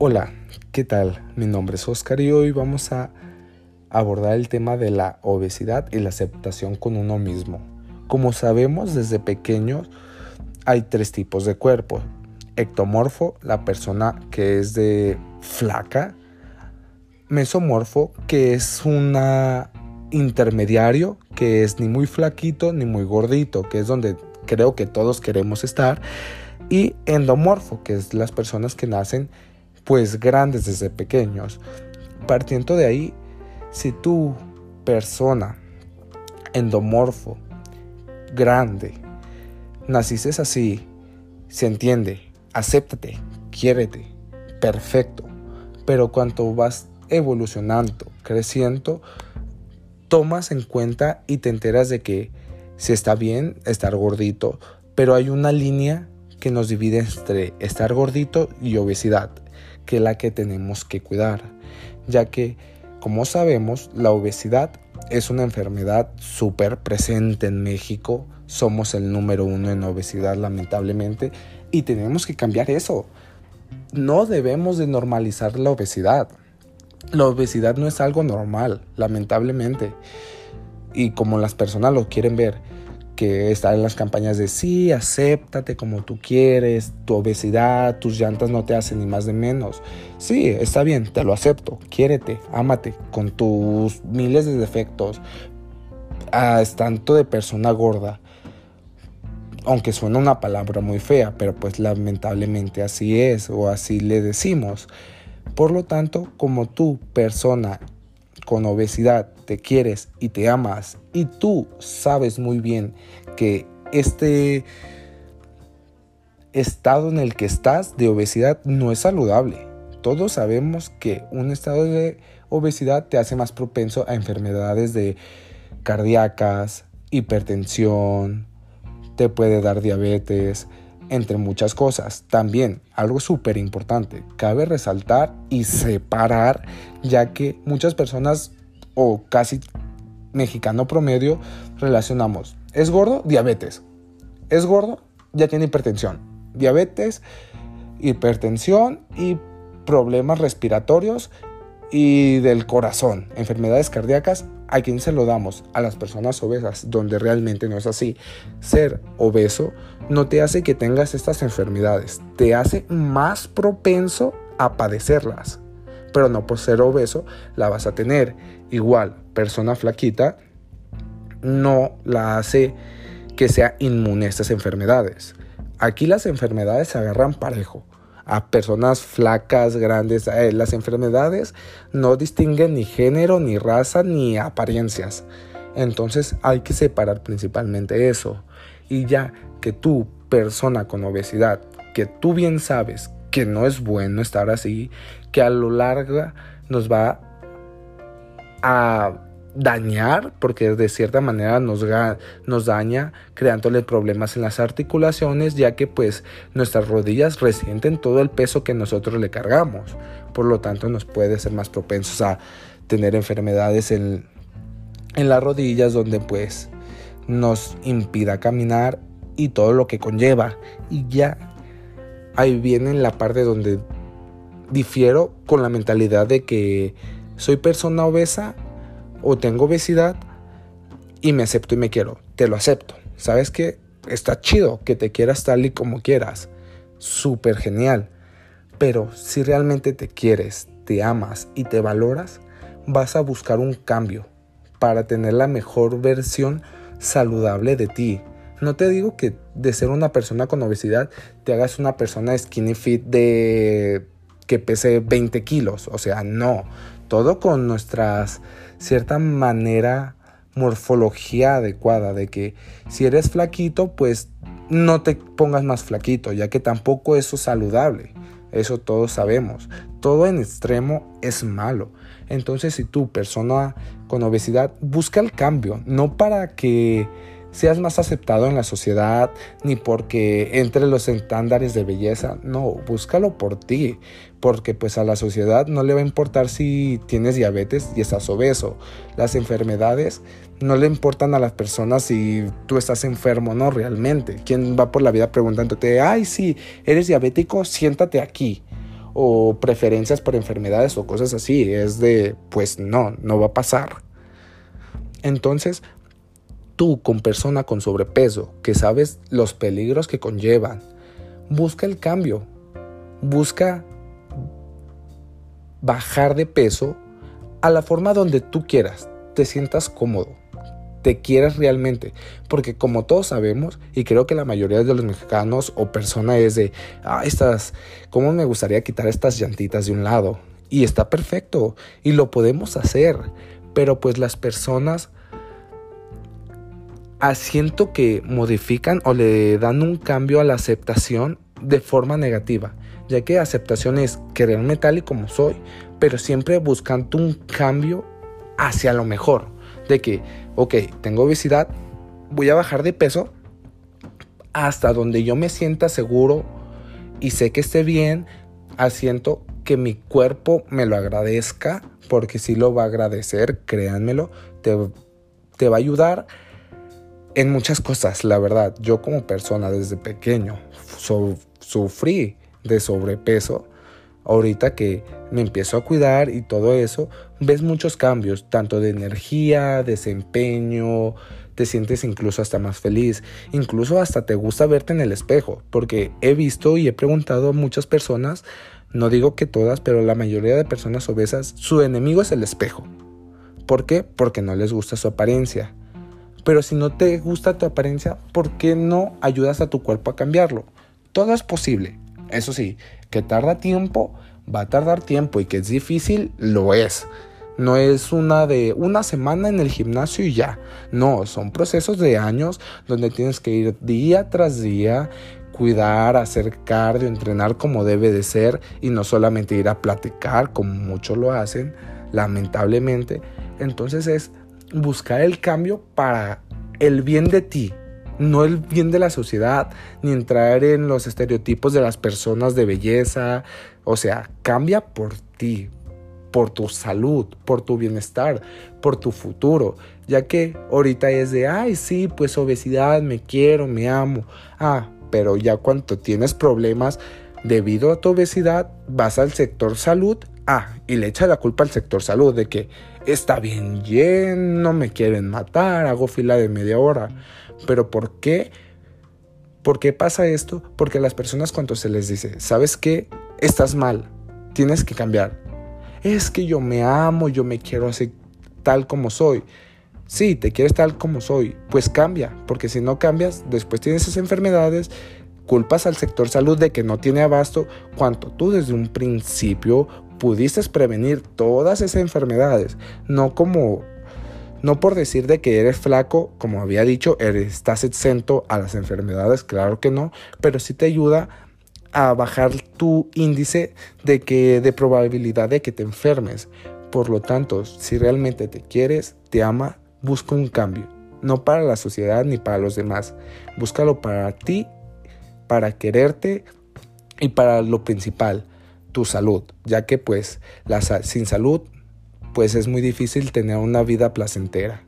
Hola, ¿qué tal? Mi nombre es Oscar y hoy vamos a abordar el tema de la obesidad y la aceptación con uno mismo. Como sabemos desde pequeños hay tres tipos de cuerpo. Ectomorfo, la persona que es de flaca. Mesomorfo, que es una intermediario, que es ni muy flaquito ni muy gordito, que es donde creo que todos queremos estar. Y endomorfo, que es las personas que nacen pues grandes desde pequeños. Partiendo de ahí, si tú, persona, endomorfo, grande, naciste así, se entiende, acéptate, quiérete, perfecto. Pero cuando vas evolucionando, creciendo, tomas en cuenta y te enteras de que si está bien estar gordito, pero hay una línea que nos divide entre estar gordito y obesidad que la que tenemos que cuidar, ya que, como sabemos, la obesidad es una enfermedad súper presente en México, somos el número uno en obesidad lamentablemente y tenemos que cambiar eso. No debemos de normalizar la obesidad. La obesidad no es algo normal, lamentablemente. Y como las personas lo quieren ver, que está en las campañas de sí, acéptate como tú quieres, tu obesidad, tus llantas no te hacen ni más de menos. Sí, está bien, te lo acepto, quiérete, ámate con tus miles de defectos. Ah, es tanto de persona gorda. Aunque suena una palabra muy fea, pero pues lamentablemente así es o así le decimos. Por lo tanto, como tú, persona con obesidad te quieres y te amas y tú sabes muy bien que este estado en el que estás de obesidad no es saludable. Todos sabemos que un estado de obesidad te hace más propenso a enfermedades de cardíacas, hipertensión, te puede dar diabetes, entre muchas cosas. También, algo súper importante, cabe resaltar y separar, ya que muchas personas o casi mexicano promedio relacionamos, es gordo, diabetes. Es gordo, ya tiene hipertensión. Diabetes, hipertensión y problemas respiratorios y del corazón, enfermedades cardíacas, ¿a quién se lo damos? A las personas obesas, donde realmente no es así. Ser obeso no te hace que tengas estas enfermedades, te hace más propenso a padecerlas. Pero no por ser obeso la vas a tener. Igual, persona flaquita no la hace que sea inmune a estas enfermedades. Aquí las enfermedades se agarran parejo a personas flacas, grandes. Eh, las enfermedades no distinguen ni género, ni raza, ni apariencias. Entonces hay que separar principalmente eso. Y ya que tú, persona con obesidad, que tú bien sabes que no es bueno estar así, que a lo largo nos va a dañar, porque de cierta manera nos, nos daña creándole problemas en las articulaciones, ya que pues nuestras rodillas resienten todo el peso que nosotros le cargamos. Por lo tanto nos puede ser más propensos a tener enfermedades en, en las rodillas donde pues nos impida caminar y todo lo que conlleva. Y ya ahí viene la parte donde difiero con la mentalidad de que soy persona obesa o tengo obesidad y me acepto y me quiero. Te lo acepto. ¿Sabes que Está chido que te quieras tal y como quieras. Súper genial. Pero si realmente te quieres, te amas y te valoras, vas a buscar un cambio para tener la mejor versión saludable de ti. No te digo que de ser una persona con obesidad te hagas una persona skinny fit de que pese 20 kilos. O sea, no. Todo con nuestras cierta manera, morfología adecuada, de que si eres flaquito, pues no te pongas más flaquito, ya que tampoco eso es saludable. Eso todos sabemos. Todo en extremo es malo. Entonces, si tú, persona con obesidad, busca el cambio, no para que seas más aceptado en la sociedad, ni porque entre los estándares de belleza, no, búscalo por ti, porque pues a la sociedad no le va a importar si tienes diabetes y estás obeso. Las enfermedades no le importan a las personas si tú estás enfermo o no realmente. ¿Quién va por la vida preguntándote, ay, sí, eres diabético, siéntate aquí? o preferencias por enfermedades o cosas así. Es de, pues no, no va a pasar. Entonces, tú con persona con sobrepeso, que sabes los peligros que conllevan, busca el cambio. Busca bajar de peso a la forma donde tú quieras, te sientas cómodo, te quieras realmente. Porque como todos sabemos, y creo que la mayoría de los mexicanos o personas es de, ah, estas, ¿cómo me gustaría quitar estas llantitas de un lado? Y está perfecto, y lo podemos hacer. Pero pues las personas siento que modifican o le dan un cambio a la aceptación de forma negativa ya que aceptación es quererme tal y como soy, pero siempre buscando un cambio hacia lo mejor. De que, ok, tengo obesidad, voy a bajar de peso hasta donde yo me sienta seguro y sé que esté bien, asiento que mi cuerpo me lo agradezca, porque si lo va a agradecer, créanmelo, te, te va a ayudar en muchas cosas, la verdad. Yo como persona desde pequeño sufrí de sobrepeso, ahorita que me empiezo a cuidar y todo eso, ves muchos cambios, tanto de energía, desempeño, te sientes incluso hasta más feliz, incluso hasta te gusta verte en el espejo, porque he visto y he preguntado a muchas personas, no digo que todas, pero la mayoría de personas obesas, su enemigo es el espejo. ¿Por qué? Porque no les gusta su apariencia. Pero si no te gusta tu apariencia, ¿por qué no ayudas a tu cuerpo a cambiarlo? Todo es posible. Eso sí, que tarda tiempo, va a tardar tiempo y que es difícil, lo es. No es una de una semana en el gimnasio y ya. No, son procesos de años donde tienes que ir día tras día, cuidar, hacer cardio, entrenar como debe de ser y no solamente ir a platicar como muchos lo hacen, lamentablemente. Entonces es buscar el cambio para el bien de ti, no el bien de la sociedad, ni entrar en los estereotipos de las personas de belleza. O sea, cambia por ti, por tu salud, por tu bienestar, por tu futuro. Ya que ahorita es de, ay, sí, pues obesidad, me quiero, me amo. Ah, pero ya cuando tienes problemas debido a tu obesidad, vas al sector salud. Ah, y le echa la culpa al sector salud de que está bien lleno, me quieren matar, hago fila de media hora. Pero ¿por qué? ¿Por qué pasa esto? Porque a las personas cuando se les dice, ¿sabes qué? Estás mal, tienes que cambiar. Es que yo me amo, yo me quiero así tal como soy. Sí, te quieres tal como soy, pues cambia, porque si no cambias, después tienes esas enfermedades, culpas al sector salud de que no tiene abasto, cuando tú desde un principio pudiste prevenir todas esas enfermedades, no como no por decir de que eres flaco, como había dicho, estás exento a las enfermedades, claro que no, pero sí te ayuda a bajar tu índice de que de probabilidad de que te enfermes. Por lo tanto, si realmente te quieres, te ama, busca un cambio, no para la sociedad ni para los demás. Búscalo para ti, para quererte y para lo principal, tu salud, ya que pues la, sin salud pues es muy difícil tener una vida placentera.